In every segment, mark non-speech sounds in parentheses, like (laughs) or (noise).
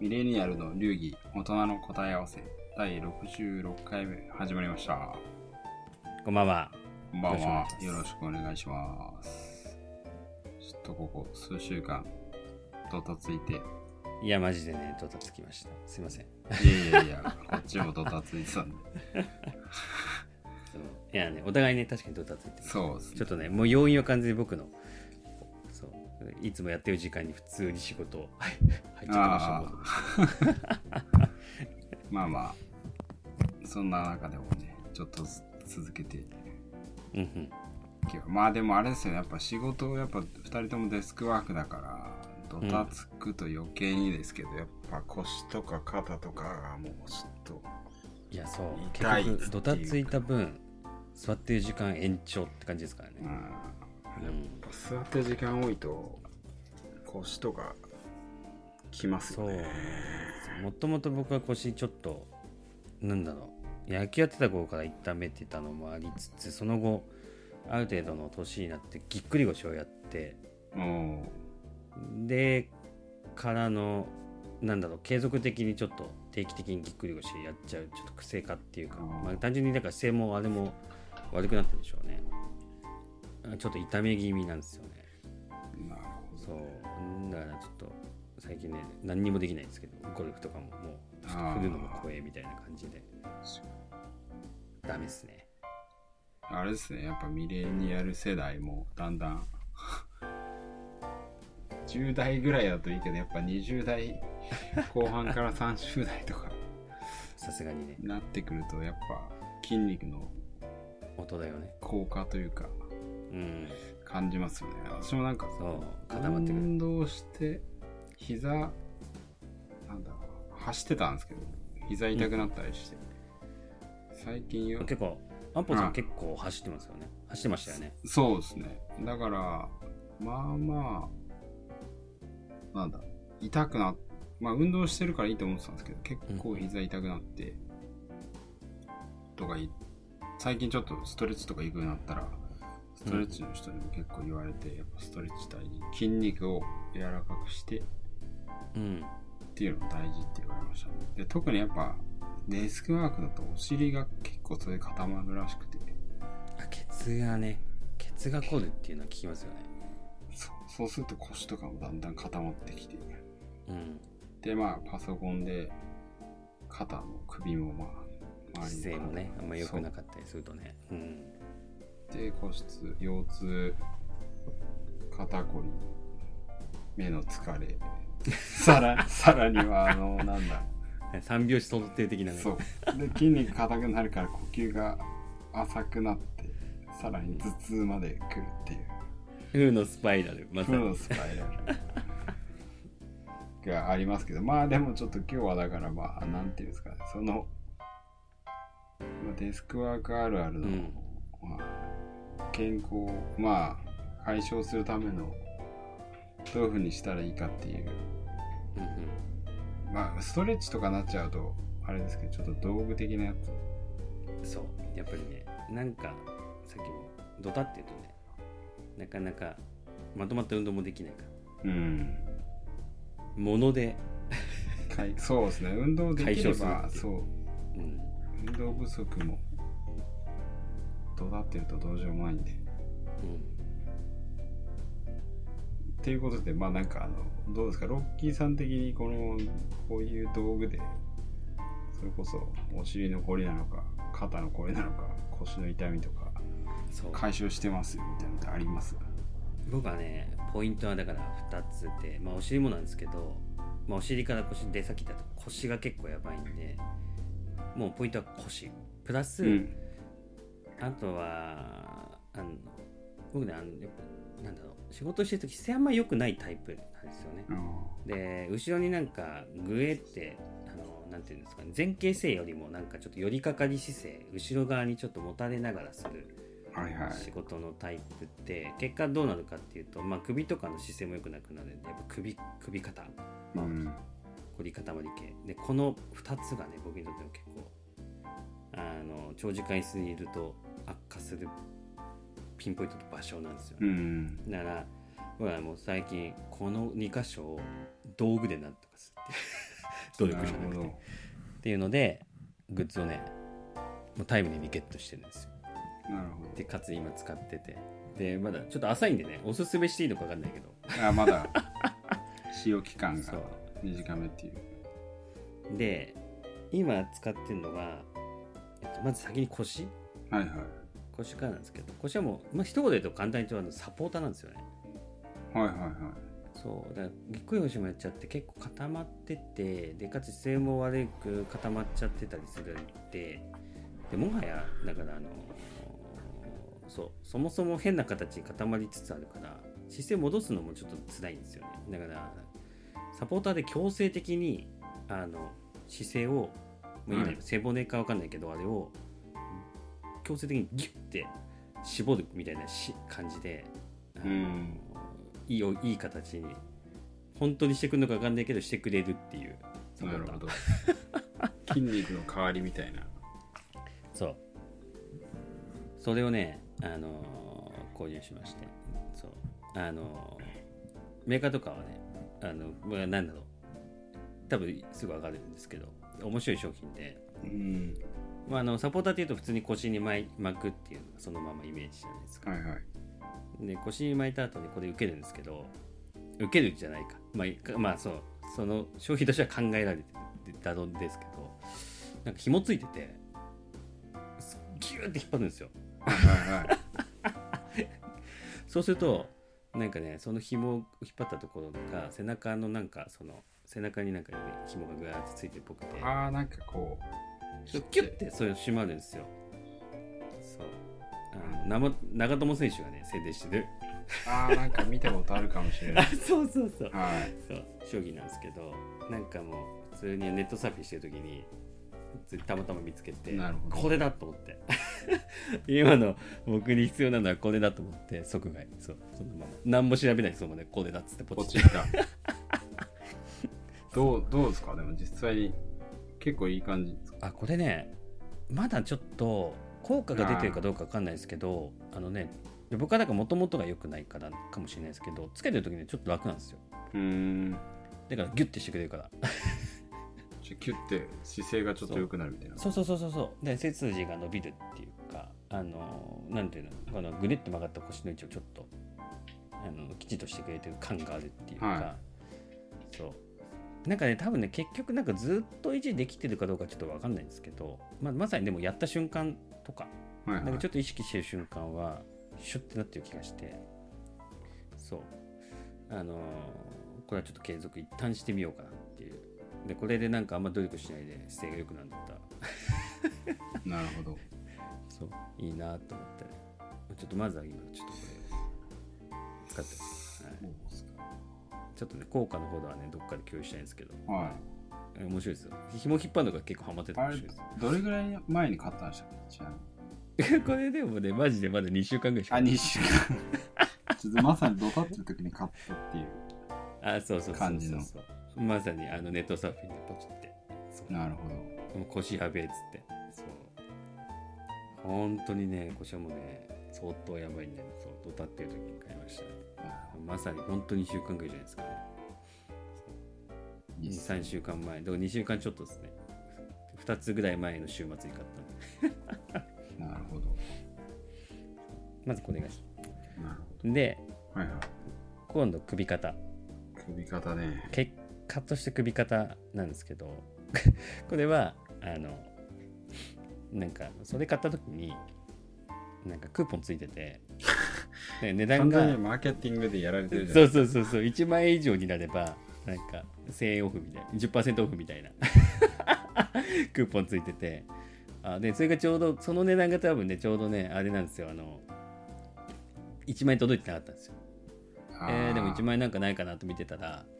ミレニアルの流儀大人の答え合わせ第66回目始まりました。こんばんは。こんばんは。よよろしくお願いします。ちょっとここ数週間ドタついて。いいや、マジでね、ドタつきました。すいません。やいやいやこっちもドタついてたんで。(laughs) そう。いやね、お互いね、確かにドタついてるそうですね。ちょっとね、もう要因は完全に僕の、いつもやってる時間に普通に仕事入っちゃってました (laughs) まあまあ。そんな中でもねちょっとず続けて。うんまあでもあれですよ。ねやっぱ仕事やっぱ2人ともデスクワークだからドタつくと余計にですけど、やっぱ腰とか肩とかがもうちょっといや、そう、痛い結局、ドタついた分、座ってる時間延長って感じですからね。うん座ってる時間多いと腰とかきますそうよね。もともと僕は腰ちょっと、なんだろう、野球やってた頃から痛めてたのもありつつ、その後、ある程度の年になってぎっくり腰をやって、もで、からの、なんだろう、継続的にちょっと定期的にぎっくり腰やっちゃう、ちょっと癖化っていうか、まあ、単純にだから姿勢もあれも悪くなってるでしょうね。あちょっと痛め気味なんですよね。うなるほどそう。だからちょっと最近ね何にもできないんですけどゴルフとかももうちょっと振るのも怖えみたいな感じで。ダメですね。あれですね。やっぱミレニアル世代もだんだん。(laughs) 10代ぐらいだといいけどやっぱ20代後半から30代とか。さすがにね。になってくるとやっぱ筋肉の音だよね。効果というか。うん感じますよね。私もなんかそう固まってくる。運動して膝なんだろう走ってたんですけど膝痛くなったりして、最近よ結構アンポさうん。ん結構走ってますよね。走ってましたよね。そうですね。だからまあまあなんだ痛くなまあ運動してるからいいと思ってたんですけど結構膝痛くなって、とかい最近ちょっとストレッチとか行くようになったらストレッチの人にも結構言われて、やっぱストレッチ大事。筋肉を柔らかくしてうん。っていうのが大事って言われました。ねで特にやっぱデスクワークだとお尻が結構それで固まるらしくて。あケツがねケツが凝るっていうのは聞きますよね。そうすると腰とかもだんだん固まってきて。うん。でまあパソコンで肩も首もまあ周り姿勢もねあんま良くなくかったりするとね。うんで骨質腰痛肩こり目の疲れ。(laughs) さらさらにはあのなんだ。三拍子相定的なね。そう。で筋肉硬くなるから呼吸が浅くなってさらに頭痛まで来るっていう。負のスパイラルまさに。負のスパイラル。(laughs) がありますけどまあでもちょっと今日はだからまあなんていうんですかね。その、まあ、デスクワークあるあるの、うんまあ、健康をまあ解消するためのどういうふうにしたらいいかっていう。うんうん。まあストレッチとかなっちゃうとあれですけどちょっと道具的なやつ。そう。やっぱりねなんかさっきもドタって言うとね。なかなかまとまった運動もできないから。うん。もので、そうですね。運動できればそう。うん、運動不足もどうだっていうとどうしようもないんで。っていうことでまあなんかあのどうですか？ロッキーさん的にこのこういう道具でそれこそお尻のこりなのか肩のこりなのか腰の痛みとか解消してますよみたいなのってあります？僕はねポイントはだから2つで、まあ、お尻もなんですけど、まあ、お尻から腰でさっき言った腰が結構やばいんでもうポイントは腰。プラス、うんあとはあの僕ねあのやっぱなんだろう仕事してる時姿勢あんま良くないタイプなんですよね。あで後ろになんかグエってあのなんていうんですかね前傾姿勢よりもなんかちょっと寄りかかり姿勢後ろ側にちょっと持たれながらするーはいはい。仕事のタイプって結果どうなるかっていうと、まあ、首とかの姿勢も良くなくなるんでやっぱ首首肩。うん。凝り固まり系。でこの2つがね僕にとっても結構あの長時間椅子にいると悪化するピンポイントの場所なんですよ、うんだから僕はもう最近この2箇所を道具でなんとかするっていう。(laughs) 努力じゃなくて。っていうのでグッズをねもうタイムリーにゲットしてるんですよ。なるほでかつ今使ってて。でまだちょっと浅いんでねおすすめしていいのか分かんないけど。どあまだ。(laughs) 使用期間が短めっていう。で今使ってるのが、えっと、まず先に腰。はいはい。腰からなんですけど腰はもう、まあ、一言で言うと簡単に言うとあのサポーターなんですよね。はいはいはい。そう。だからぎっくり腰もやっちゃって結構固まっててでかつ姿勢も悪く固まっちゃってたりするんででもはやだからあのそう。そもそも変な形に固まりつつあるから姿勢戻すのもちょっと辛いんですよね。だからサポーターで強制的にあの姿勢を、まあ、い背骨か分かんないけどあれを強制的にギュッて絞るみたいなし感じで、うん。いいよいい形に本当にしてくるのか分かんないけどしてくれるっていうサポーターなるほど。(laughs) 筋肉の代わりみたいな。そう。それをね、あのー購入しまして。そう。あのーメーカーとかはねあのまあなんだろう。多分すぐ分かるんですけど面白い商品で、うん。まあ、あのサポーターっていうと普通に腰に巻くっていうのがそのままイメージじゃないですか。はいはい。で腰に巻いた後にこれ受けるんですけど受けるじゃないか。まあまあそうその商品としては考えられてたんですけどなんか紐ついててすギューって引っ張るんですよ。はいはいはい。(laughs) そうするとなんかねその紐を引っ張ったところが背中のなんかその背中になんかね紐がぐわーってついてるっぽくてああなんかこうキュッてそれ締まるんですよ。そう。あの生長友選手がね宣伝してる。ああなんか見たことあるかもしれない。(laughs) そうそうそう。はい。そう。商品なんですけどなんかもう普通にネットサーフィンしてる時にたまたま見つけてなるほど。これだと思って。(laughs) 今の僕に必要なのはこれだと思って即買い。そう。そのまま。何も調べないでそのままねこれだっつってポチッ。たどうどうですか？でも実際に結構いい感じですか？あこれねまだちょっと効果が出てるかどうかわかんないですけどあのねで僕はなんかもともとが良くないからかもしれないですけどつけてる時にちょっと楽なんですよ。うーん。だからギュッてしてくれるから。キュッて姿勢がちょっと良くなるみたいな。そうそうそうそうそう。で背筋が伸びるっていうかあのなんていうの？このぐねって曲がった腰の位置をちょっとあのきちっとしてくれてる感があるっていうか、はそうなんかね多分ね結局なんかずっと維持できてるかどうかちょっと分かんないんですけど、まあ、まさにでもやった瞬間とかはいはい。なんかちょっと意識してる瞬間はシュッてなってる気がしてそう。あのーこれはちょっと継続一旦してみようかなっていう。でこれでなんかあんま努力しないで姿勢が良くなったら。(laughs) なるほど。そう。いいなと思って。ちょっとまずは今ちょっとこれ使ってます、はい、ちょっとね効果のほどはねどっかで共有したいんですけど。はい。面白いですよ。紐引っ張るのが結構ハマってて面白いです。どれぐらい前に買ったんでしたっけ？ちなみに。(laughs) これでもねマジでまだ2週間ぐらいしか。あ2週間。ちょっとまさにドタってる時に買ったっていう。(laughs) あそうそうそうそうそう。まさにあのネットサーフィンでポチって。なるほど。もう腰やべえっつって。そう。本当にね腰はもうね相当やばいんで、ね、そうドタっていう時に買いましたね。まさに本当に2週間ぐらいじゃないですかね。いいっすね23週間前。でも2週間ちょっとですね。2つぐらい前の週末に買ったんで。(laughs) なるほど。まずこれがなるほでどはいはい。今度首肩。首肩ね。結果として首肩なんですけど。(laughs) これはあのなんかそれ買った時になんかクーポンついててで (laughs) 値段が。マーケティングでやられてるじゃんそうそうそうそう。1万円以上になればなんか1000円オフみたいな10%オフみたいな。(laughs) クーポンついてて。あでそれがちょうどその値段が多分ねちょうどねあれなんですよ。あの1万円届いてなかったんですよ。あえーでも1万円なんかないかなと見てたら。(laughs)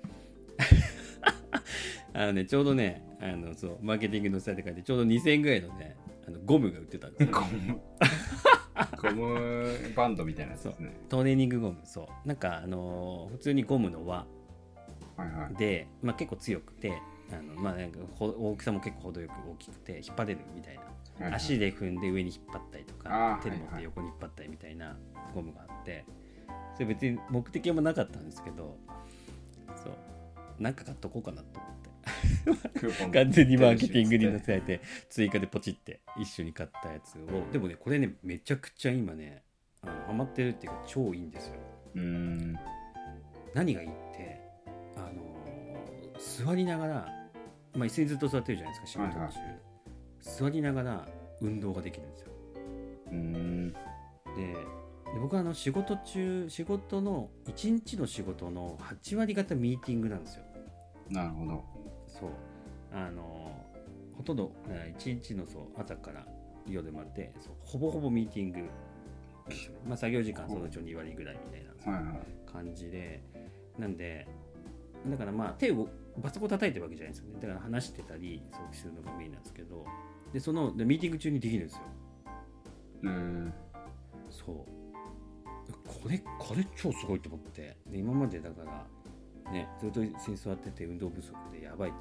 あのねちょうどねあのそうマーケティングのサイト書いてちょうど2000円ぐらいのねあのゴムが売ってたんですよゴムバンドみたいなやつですね。トレーニングゴム。そう。なんかあのー普通にゴムの輪。はいはい。で、まあ、結構強くてあの、まあ、なんかほ大きさも結構程よく大きくて引っ張れるみたいな、はいはい。足で踏んで上に引っ張ったりとあーか手で持っはい。はいて横に引っ張ったりみたいなゴムがあって。それ別に目的もなかったんですけどそう。なんか買っとこうかなと思ってクーポン完全にマーケティングに載せられて追加でポチって一緒に買ったやつを。でもねこれねめちゃくちゃ今ねあのハマってるっていうか超いいんですよ。うーん。何がいいってあの座りながら、まあ、椅子にずっと座ってるじゃないですか仕事中、はいはい。座りながら運動ができるんですよ。うーん。でで僕はあの仕事中仕事の1日の仕事の8割方ミーティングなんですよ。なるほどそう。あのほとんどえー1日のそう朝から夜までそうほぼほぼミーティング。まあ、作業時間そのうちの2割ぐらいみたいなはいはい。感じで。なんでだからまあ手をバツコ叩いてるわけじゃないですよね。だから話してたりそうするのがメインなんですけど。でそのでミーティング中にできるんですよ。うー。んそう。これこれ超すごいと思って。で今までだからねずっと椅子に座ってて運動不足でやばいって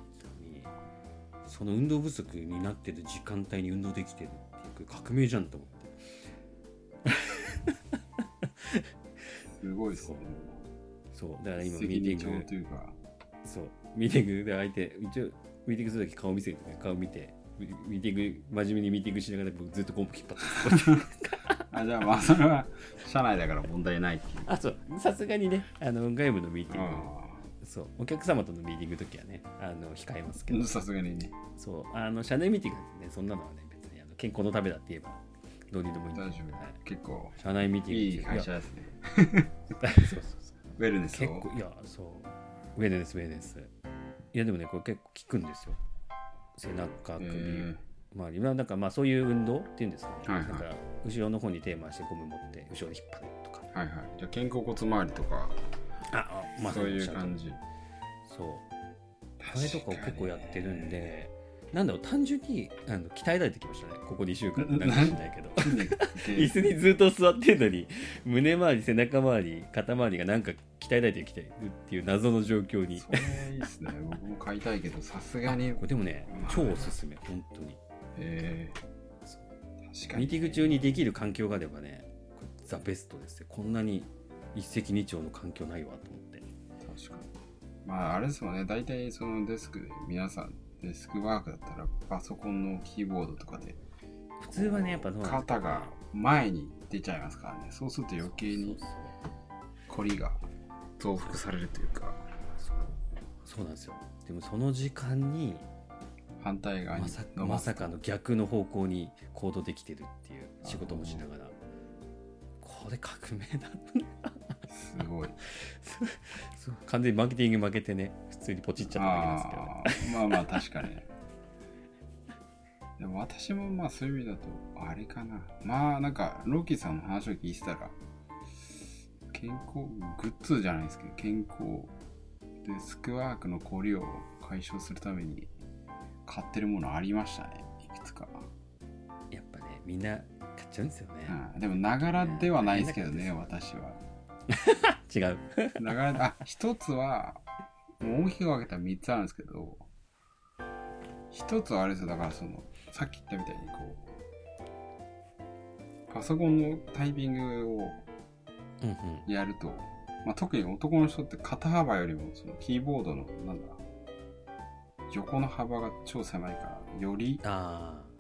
その運動不足になってる時間帯に運動できてるっていう革命じゃんと思って。すごいですね。そう。だから今ミーティング。二鳥というか。そう。ミーティングで相手一応ミーティングするとき顔見せるとき顔見て。ミミーティング真面目にミーティングしながら僕ずっとコンポ引っ張って (laughs) あじゃあまあそれは社内だから問題ないっていう。あそう。さすがにねあの外部のミーティング。あそうお客様とのミーティングの時はねあの控えますけど。あ (laughs) さすがにね。そうあの社内ミーティングなんてねそんなのはね別にあの健康のためだって言えばどうにでもいいんで大丈夫、はい。結構。社内ミーティングいい会社ですね。(laughs) そうそうそうウェルネスを。結構いやそう。ウェルネスウェルネスいやでもねこれ結構効くんですよ。背中首、え周り。はなんかまあそういう運動っていうんですかね、はいはい。なんか後ろの方に手回してゴム持って後ろで引っ張るとか。ーはいはい。じゃあ肩甲骨周りとか。ああまあそういう感じ。そう。あれとかを結構やってるんでなんだろう単純にあの鍛えられてきましたね。ここ2週間。ななんかしないけど。(laughs) 椅子にずっと座ってるのに胸周り背中周り肩周りがなんか鍛えられてきてるっていう謎の状況に。それいいっすね。僕も買いたいけどさすがに。これでもね超おすすめ。本当に。え。ー、確かにミーティング中にできる環境があればねザ・ベストですよ。こんなに一石二鳥の環境ないわと思ってまああれですもんね。大体そのデスクで皆さんデスクワークだったらパソコンのキーボードとかで普通はねやっぱどうなんですか肩が前に出ちゃいますからね。そうすると余計に凝りが増幅されるというか。そうなんですよ。でもその時間に反対側にまさます。さかの逆の方向に行動できてるっていう仕事もしながら。これ革命だすごい。完全にマーケティング負けてね普通にポチっちゃっただけなんですけどね。まあまあ確かに。でも私もまあそういう意味だとあれかな。まあなんかローキーさんの話を聞いてたら健康グッズじゃないですけど健康デスクワークの凝りを解消するために買ってるものありましたねいくつか、やっぱねみんな買っちゃうんですよね、うん、でもながらではないですけどね私は (laughs) 違う。ながらあ一つはもう大きく分けたら3つあるんですけど一つはあれですよ。だからそのさっき言ったみたいにこうパソコンのタイピングをうんうん。やると、まあ、特に男の人って肩幅よりもそのキーボードのなんだ横の幅が超狭いからよりああ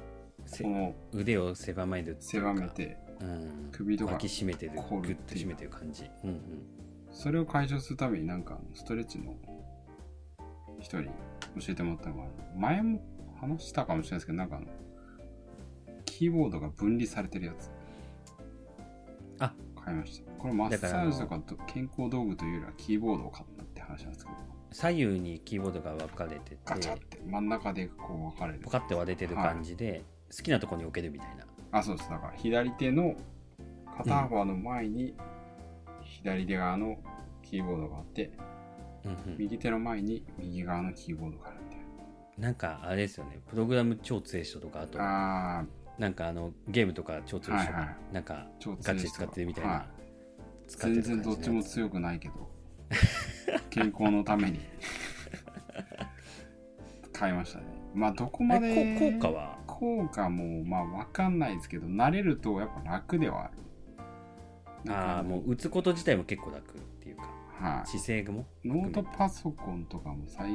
せこの腕を狭め狭めてうん、首とか脇締めてるこうグッと締めてる感じ。うんうん。それを解消するためになんかストレッチの人に教えてもらったのが前も話したかもしれないですけどなんかキーボードが分離されてるやつ。あ。買いました。これマッサージとかと健康道具というよりはキーボードを買ったって話なんですけど。左右にキーボードが分かれててガチャって真ん中でこう分かれる。ポカって割れてる感じで、好きなとこに置けるみたいなあそうです。だから左手の肩幅の前に左手側のキーボードがあって、うんうん。右手の前に右側のキーボードがあるみたいな。んかあれですよね。プログラム超強い人とかあとなあなんかあのゲームとか超強い人が、はいはい。なんかガチで使ってるみたいな、はい。使って全然どっちも強くないけど (laughs) 健康のために買いましたね。まあどこまで効果は？効果もまあ分かんないですけど慣れるとやっぱ楽ではある。ああもう打つこと自体も結構楽っていうかははい。姿勢もノートパソコンとかも最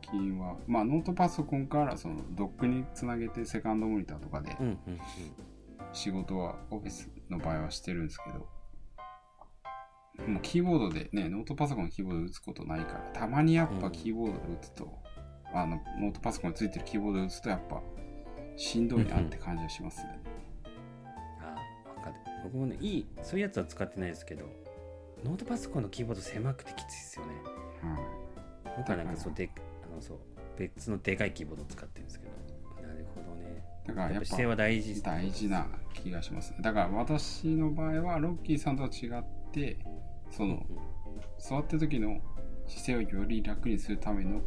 近はまあノートパソコンからそのドックにつなげてセカンドモニターとかでうんうんうん。仕事はオフィスの場合はしてるんですけどもうキーボードでねノートパソコンのキーボードで打つことないからたまにやっぱキーボードで打つと、あのノートパソコンについてるキーボードで打つとやっぱしんどいなって感じはしますね、ああ分かる。僕もねいいそういうやつは使ってないですけどノートパソコンのキーボード狭くてきついですよね。はい。僕はなんかそうであのそう別のでかいキーボードを使ってるんですけど。なるほどね。だからやっぱ姿勢は大事大事な気がしますだから私の場合はロッキーさんとは違ってその座ってる時の姿勢をより楽にするための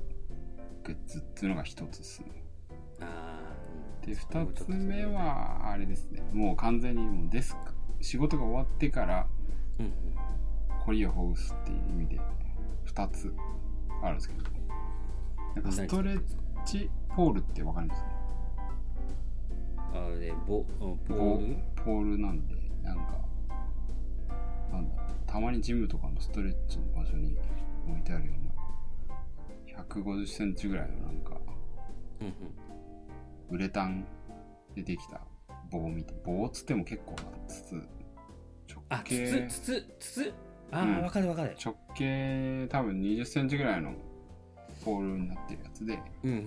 グッズっていうのが一つですねで2つ目はあれですね。もう完全にもうデスク。仕事が終わってからうんうん。凝りをほぐすっていう意味で2つあるんですけど。なんかストレッチポールってわかりますあれボポポール？ポールなんでなんかなんだたまにジムとかのストレッチの場所に置いてあるような150センチぐらいのなんかうんうんウレタンでできた棒みたい棒っつっても結構な筒。直あ径筒筒筒？ああ、うん。分かる分かる。直径多分20センチぐらいのポールになってるやつでうんうんう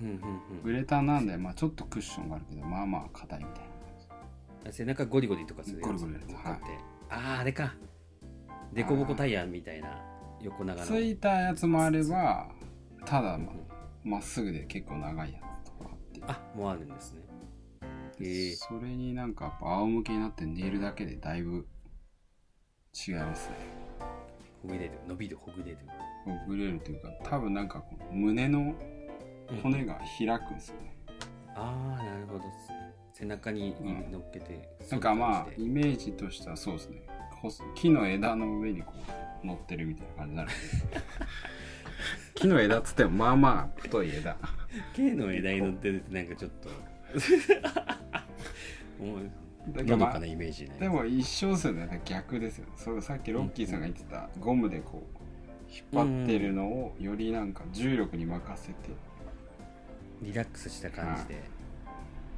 んウレタンなんで、まあ、ちょっとクッションがあるけどまあまあ硬いみたいなうん背中ゴリゴリとかするやつ。ゴリゴリやって、あああれか。デコボコタイヤみたいな横長の。ついたやつもあればただままっすぐで結構長いやつあもうあるんですね。へえ。それになんかやっぱ仰向けになって寝るだけでだいぶ違いますね。ほぐれる。伸びるほぐれる。ほぐれるというか多分なんかこの胸の骨が開くんですよね、ああなるほどっすね。背中に乗っけて、なんかまあイメージとしてはそうですね。細木の枝の上にこう乗ってるみたいな感じになるんで (laughs) 木の枝っつってもまあまあ太い枝。(laughs) K の枝に乗ってるってなんかちょっと。(laughs) もうのどかなイメージねでも一緒ですよね。逆ですよそうさっきロッキーさんが言ってたゴムでこう引っ張ってるのをよりなんか重力に任せて。リラックスした感じで、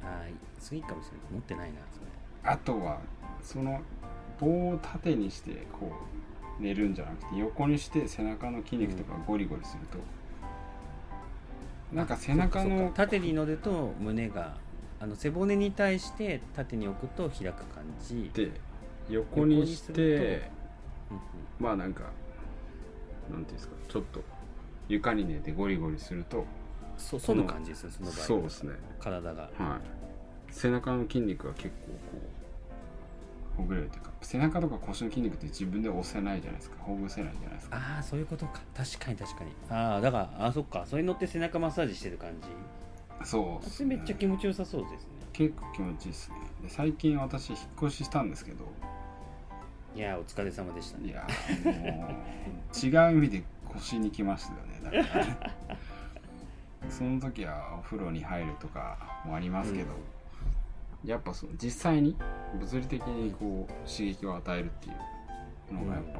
ああ次かもしれない。持ってないなそれ。あとはその棒を縦にしてこう寝るんじゃなくて横にして背中の筋肉とかゴリゴリすると、なんか背中のか縦に乗ると胸があの背骨に対して縦に置くと開く感じ、で横にしてうんうん。まあなんかなんていうんですかちょっと床に寝てゴリゴリするとそ反る感じですよその場合そうですね。体が。はい。背中の筋肉が結構こうほぐれるというか背中とか腰の筋肉って自分で押せないじゃないですか。ほぐせないじゃないですか。ああそういうことか。確かに確かに。ああだからあそっか。それに乗って背中マッサージしてる感じ？そうそれめっちゃ気持ちよさそうですね。結構気持ちいいですね。で最近私引っ越ししたんですけど。いやーお疲れ様でしたね。いやーもう違う意味で腰に来ましたよね。だから。ねその時はお風呂に入るとかもありますけど、やっぱその実際に物理的にこう刺激を与えるっていうのがやっぱ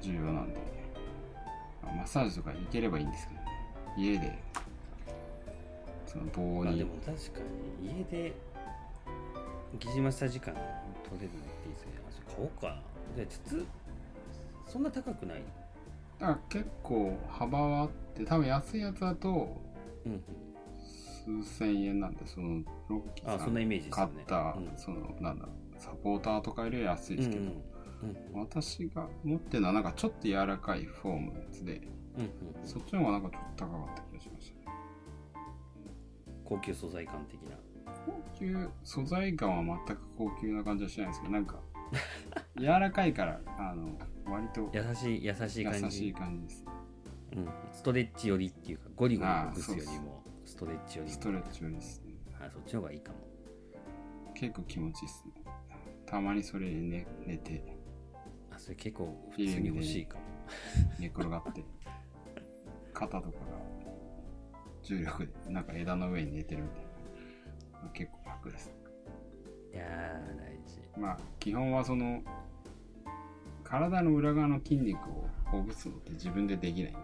重要なんで、まあマッサージとか行ければいいんですけどね。家でその棒にまあでも確かに家で疑似マッサージ感取れるのっていいですねあ買おうかじゃあ筒そんな高くない？だから結構幅はあって多分安いやつだとうんうん数千円なんでそのロッキーさん買った、うん。そのなんだサポーターとかよりは安いですけど、うんうん。私が持ってるのはなんかちょっと柔らかいフォームのやつでうんうん。そっちの方がなんかちょっと高かった気がしましたね。高級素材感的な。高級素材感は全く高級な感じはしないんですけどなんか (laughs) 柔らかいからあの割と優しい優しい感じ。優しい感じです。うん、ストレッチ寄りっていうかゴリゴリあーほぐすよりも。ストレッチ寄りストレッチよりですね。あそっちの方がいいかも。結構気持ちいいですね。たまにそれで寝寝て。あそれ結構普通に欲しいかも。寝転がって。肩とかが重力でなんか枝の上に寝てるみたいな。結構楽です。いやー大事。まあ基本はその体の裏側の筋肉をほぐすのって自分でできないんで。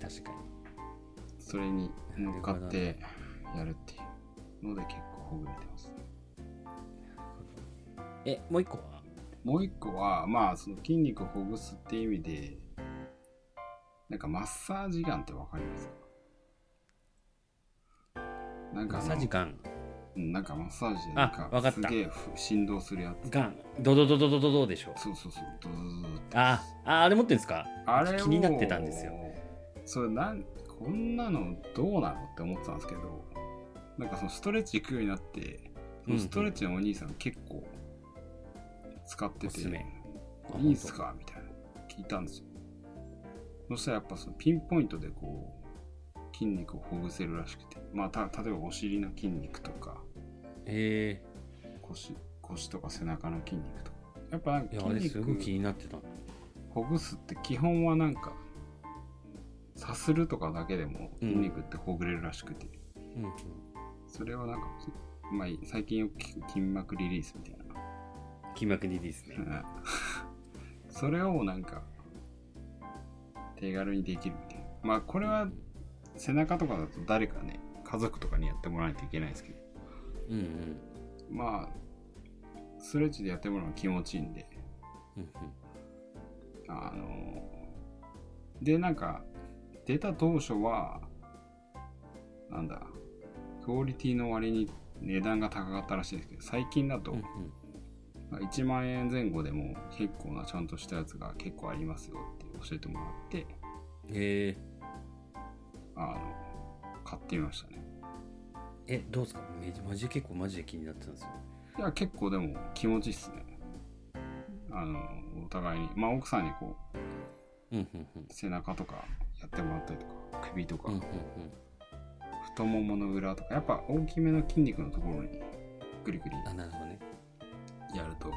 確かにそれに乗っかってやるっていうので結構ほぐれてます。ねえもう一個は？もう一個はまあその筋肉をほぐすっていう意味でなんかマッサージガンってわかりますか？なんかマッサージガンうんなんかマッサージでなんかあわかった。すげえふ振動するやつ。ガンドドドドドドドでしょ？そうそうそう。ドドドドあああれ持ってんですかあれを気になってたんですよそれなんこんなのどうなのって思ってたんですけどなんかそのストレッチ行くようになってそのストレッチのお兄さん結構使ってて、おすすめ。あいいんすか？みたいな聞いたんですよ。そしたらやっぱそのピンポイントでこう筋肉をほぐせるらしくて。まあた例えばお尻の筋肉とかえ。腰腰とか背中の筋肉とか。やっぱなんかえいやあれ筋肉になってた。ほぐすって基本はなんかさするとかだけでも筋肉ってほぐれるらしくて、うんうん。それをなんか、まあ、最近よく聞く筋膜リリースみたいな。筋膜リリースね。うん。(laughs) それをなんか手軽にできるみたいな。まあこれは背中とかだと誰かね家族とかにやってもらわないといけないですけど。うんうん。まあストレッチでやってもらうのが気持ちいいんで。うんあのでなんか出た当初はなんだクオリティの割に値段が高かったらしいんですけど最近だとうんうん。まあ1万円前後でも結構なちゃんとしたやつが結構ありますよって教えてもらってえ。あの買ってみましたね。ー、えどうですか？めマジで結構マジで気になってたんですよ。いや結構でも気持ちいいっすね。あのお互いに。まあ奥さんにこう背中とかやってもらったりとか首とか、うんうん太ももの裏とか。やっぱ大きめの筋肉のところにグリグリうんあなるほどね。やると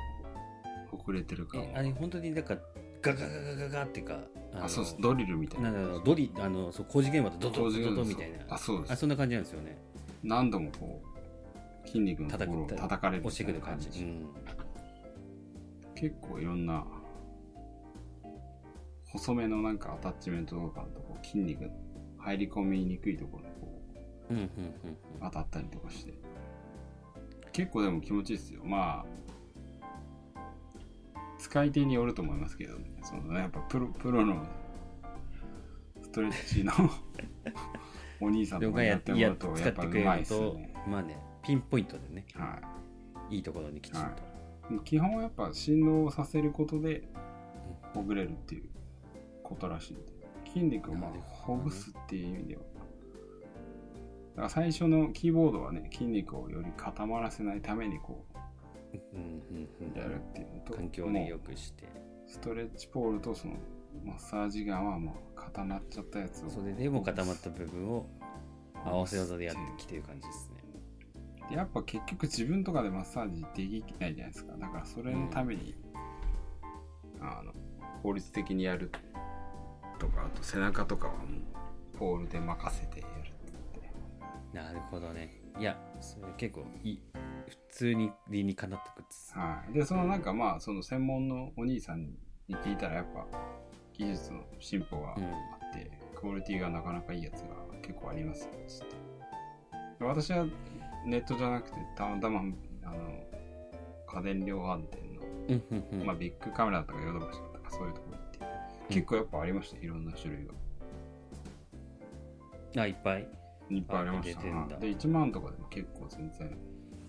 遅れてる感えあれ本当になんかガガガガガガっていうかあそうです。ドリルみたいな。ドリあのそう工事現場とドドドドドみたいな。あそうです。あそんな感じなんですよね。何度もこう筋肉のところを叩かれる押してくる感じ。うん。結構いろんな細めのなんかアタッチメントとかのとこ筋肉入り込みにくいところにこうんうんうんう当たったりとかして。結構でも気持ちいいですよ。まあ使い手によると思いますけどね。そのねやっぱプロプロのストレッチの (laughs) お兄さんとかにやってもらやうと使ってくれやっぱうまいすよねまあねピンポイントでねはい。いところにきちんと、はい。基本はやっぱ振動をさせることでほぐれるっていうことらしい。筋肉をまあほぐすっていう意味では。だから最初のキーボードはね筋肉をより固まらせないためにこうんうんうんうやるっていうのと環境を良くして。ストレッチポールとそのマッサージガンはもう固まっちゃったやつを。それでも固まった部分を合わせ技でやってきてる感じですね。でやっぱ結局自分とかでマッサージできないじゃないですか。だからそれのために、あの効率的にやるとかあと背中とかはもうポールで任せてやるってなるほどね。いやそれ結構いい普通に理にかなってくっつはい、でそのなんかまあその専門のお兄さんに聞いたらやっぱ技術の進歩があって、クオリティがなかなかいいやつが結構ありますよつってで私はネットじゃなくてたまたまあの家電量販店の、うんうんうん。まあ、ビッグカメラとかヨドバシとかそういうところ結構やっぱありました？いろんな種類が。あいっぱい。いっぱいありました。で1万とかでも結構全然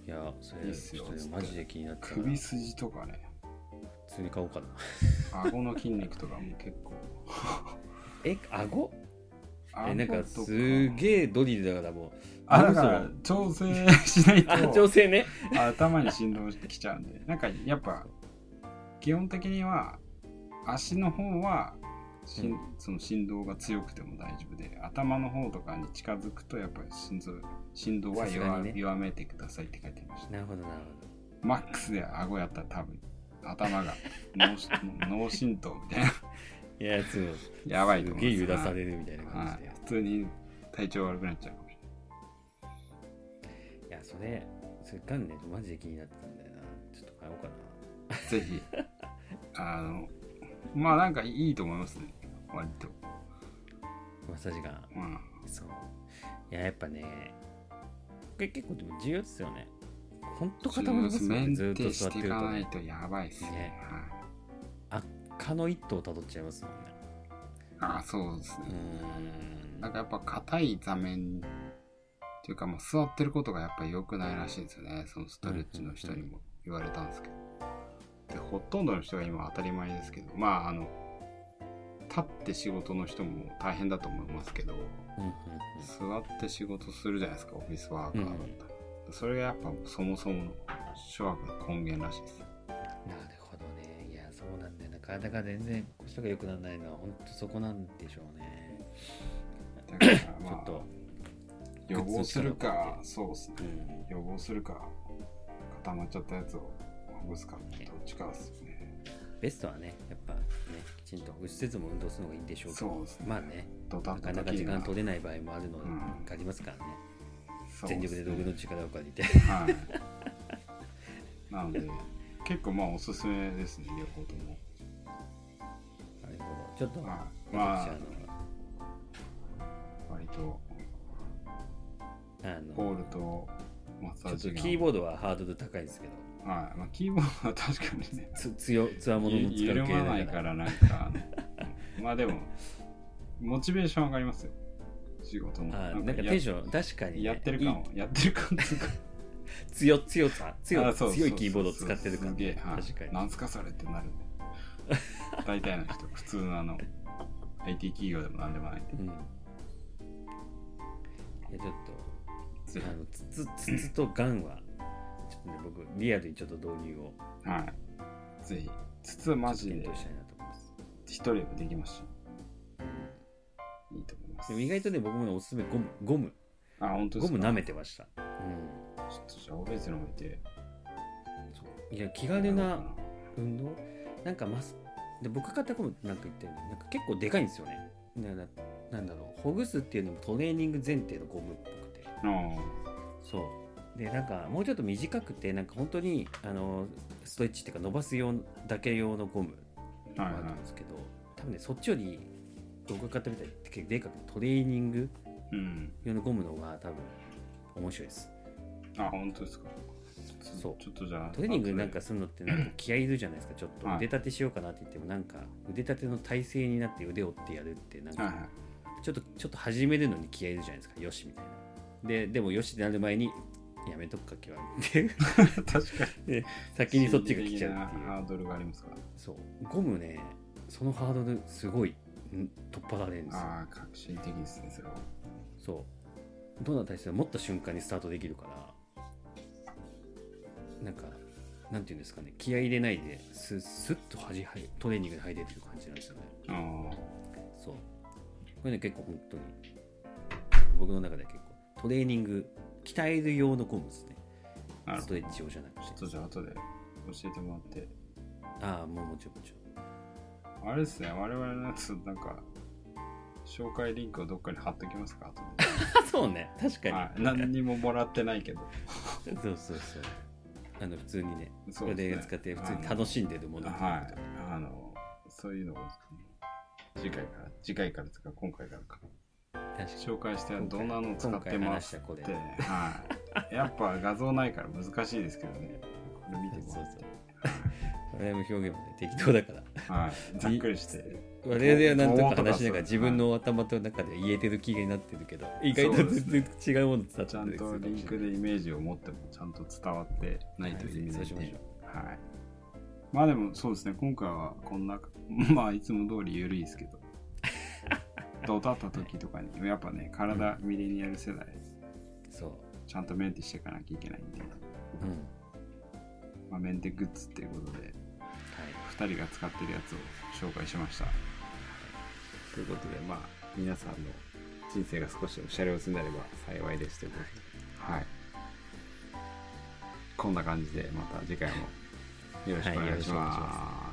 いやそれいいっすよ。マジで気になった首筋とかね。普通に買おうかな顎の筋肉とかも結構。(laughs) え顎？えなんかすげえドリルだからもう。あだから嘘調整しないあと調整ね。(laughs) 頭に振動してきちゃうんで。なんかやっぱ基本的には足の方はしんうん。その振動が強くても大丈夫で頭の方とかに近づくとやっぱり心臓振動は弱,、ね。弱めてくださいって書いてました。なるほどなるほマックスで顎やったら多分頭が脳し (laughs) 脳震盪みたいな。どいやつをやばいと思す。げえ揺らされるみたいな感はい。じで、普通に体調悪くなっちゃうかもしい、やそれそれガンねマジで気になってたんだよな。ちょっと買おうかな。れないぜひ。(laughs) あのまあなんかいいと思いますね。割と。マッサージガンうん。そう。いややっぱねこれ結構でも重要ですよね。ほんと固まりますよねずっと座ってると、ね、かないとやばいっすね。ね。はい。蚊の一頭をたどっちゃいますもんね。あそうですうねなんかやっぱ硬い座面っていうかもう座ってることがやっぱり良くないらしいんですよね。そのストレッチの人にも言われたんですけどでほとんどの人が今当たり前ですけどまああの立って仕事の人も大変だと思いますけどうんうん。座って仕事するじゃないですかオフィスワーカーだったら、それがやっぱそもそもの諸悪の根源らしいですなるほどね。いやそうなんだよな体が全然腰とか良くならないのは本当そこなんでしょうね。だからちょまあっと予防するかそうですね。うん。予防するか固まっちゃったやつをかどっちかですよね。ベストはねやっぱねきちんと施設も運動するのがいいんでしょうけどそうですね。まあねなかなか時間取れない場合もあるのうん。がありますからね、全力で道具のす力を借りて。ねはい。なので結構まあおすすめですね両方とも。なるほど。ちょっと、はい。まあ私あ割とのあのボールとマッサちょっとキーボードはハードル高いんですけど。はいまあ、キーボードは確かにね。つ強つわものの使う系緩まないからなんか。まあでもモチベーション上がりますよ。仕事も。あなんかやテンション確かに、ね、やってる感をやってる感っていうか。(laughs) 強強さ強あそう強いキーボードを使ってる感すげえ、はい、確かに。なんすかそれってなるんで大体の人普通のあの IT 企業でもなんでもないうん。いやちょっぜとあのつつつつとガンはちょっとね僕リアルにちょっと導入をひはい。ぜひ筒はマジで。検討したいなと思います。一人でもできますしいいと思います。でも意外とね僕もねおすすめゴムゴム。あ本当ですか？ゴム舐めてました。うん。ちょっとじゃあオベースの置いていや気軽な運動？なんかマスで僕買ったゴムなんか言ったようになんか結構でかいんですよね。なんだろう。ほぐすっていうのもトレーニング前提のゴムっぽくて。あ。そうでなんかもうちょっと短くてなんか本当にあのストレッチっていうか伸ばす用だけ用のゴムあはいはもあるんですけど、多分ねそっちより僕が買ったみたいに結構でかくトレーニングいうん。用のゴムの方が多分面白いです。あ本当ですか。そう。ちょっとじゃあトレーニングなんかするのってなんか気合いいるじゃないですか。ちょっとはい。腕立てしようかなって言ってもなんか腕立ての体勢になって腕を折ってやるってなんはいはかちょっとちょっと始めるのに気合いいるじゃないですか。よしみたいな。ででもよしってなる前にやめとくか今。日はっていうい確かに。で先にそっちが来ちゃうっていう。ハードルがありますから。そう。ゴムねそのハードルすごいん取っ払われるんですよ。ああ革新的ですねそれは。そう。どんな体勢を持った瞬間にスタートできるから。なんかなんていうんですかね。気合い入れないですスッとはじはトレーニングに入れてる感じなんですよね。あそう。これね結構本当に僕の中では結構トレーニング鍛える用のゴムですね。ストレッチ用じゃなくちょってとじゃあ後で教えてもらって。ああもうもちろんもちろんあれですね。我々のやつなんか紹介リンクをどっかに貼っときますか (laughs) そうね。確かに、ではい。何にももらってないけど。(laughs) そうそうそう。あの普通にね。そこれで使って普通に楽しんでるものはい。あのそういうのを次回から次回からとか今回からか紹介してどんなのを使ってますって。はい。やっぱ画像ないから難しいですけどね。これ見てもらって。我々も表現もね適当だから。はい。ざっくりして。我々はなんとか話しながら自分の頭と中で言えてる気になってるけど意外と全然違うもの伝わってちゃんとリンクでイメージを持ってもちゃんと伝わってないと意味ないんで、そうしましょはい。まあでもそうですね、今回はこんな、(laughs) まあいつも通り緩いですけど、ドタった時とかに、やっぱね、体、ミレニアル世代、そう。ちゃんとメンテしていかなきゃいけないんで、うん。まあ、メンテグッズっていうことで、はい。2人が使ってるやつを紹介しました。ということで、まあ、皆さんの人生が少しおしゃれをすになれば幸いですということで、はい。こんな感じで、また次回もよろしくお願いしはいよろしくお願いします。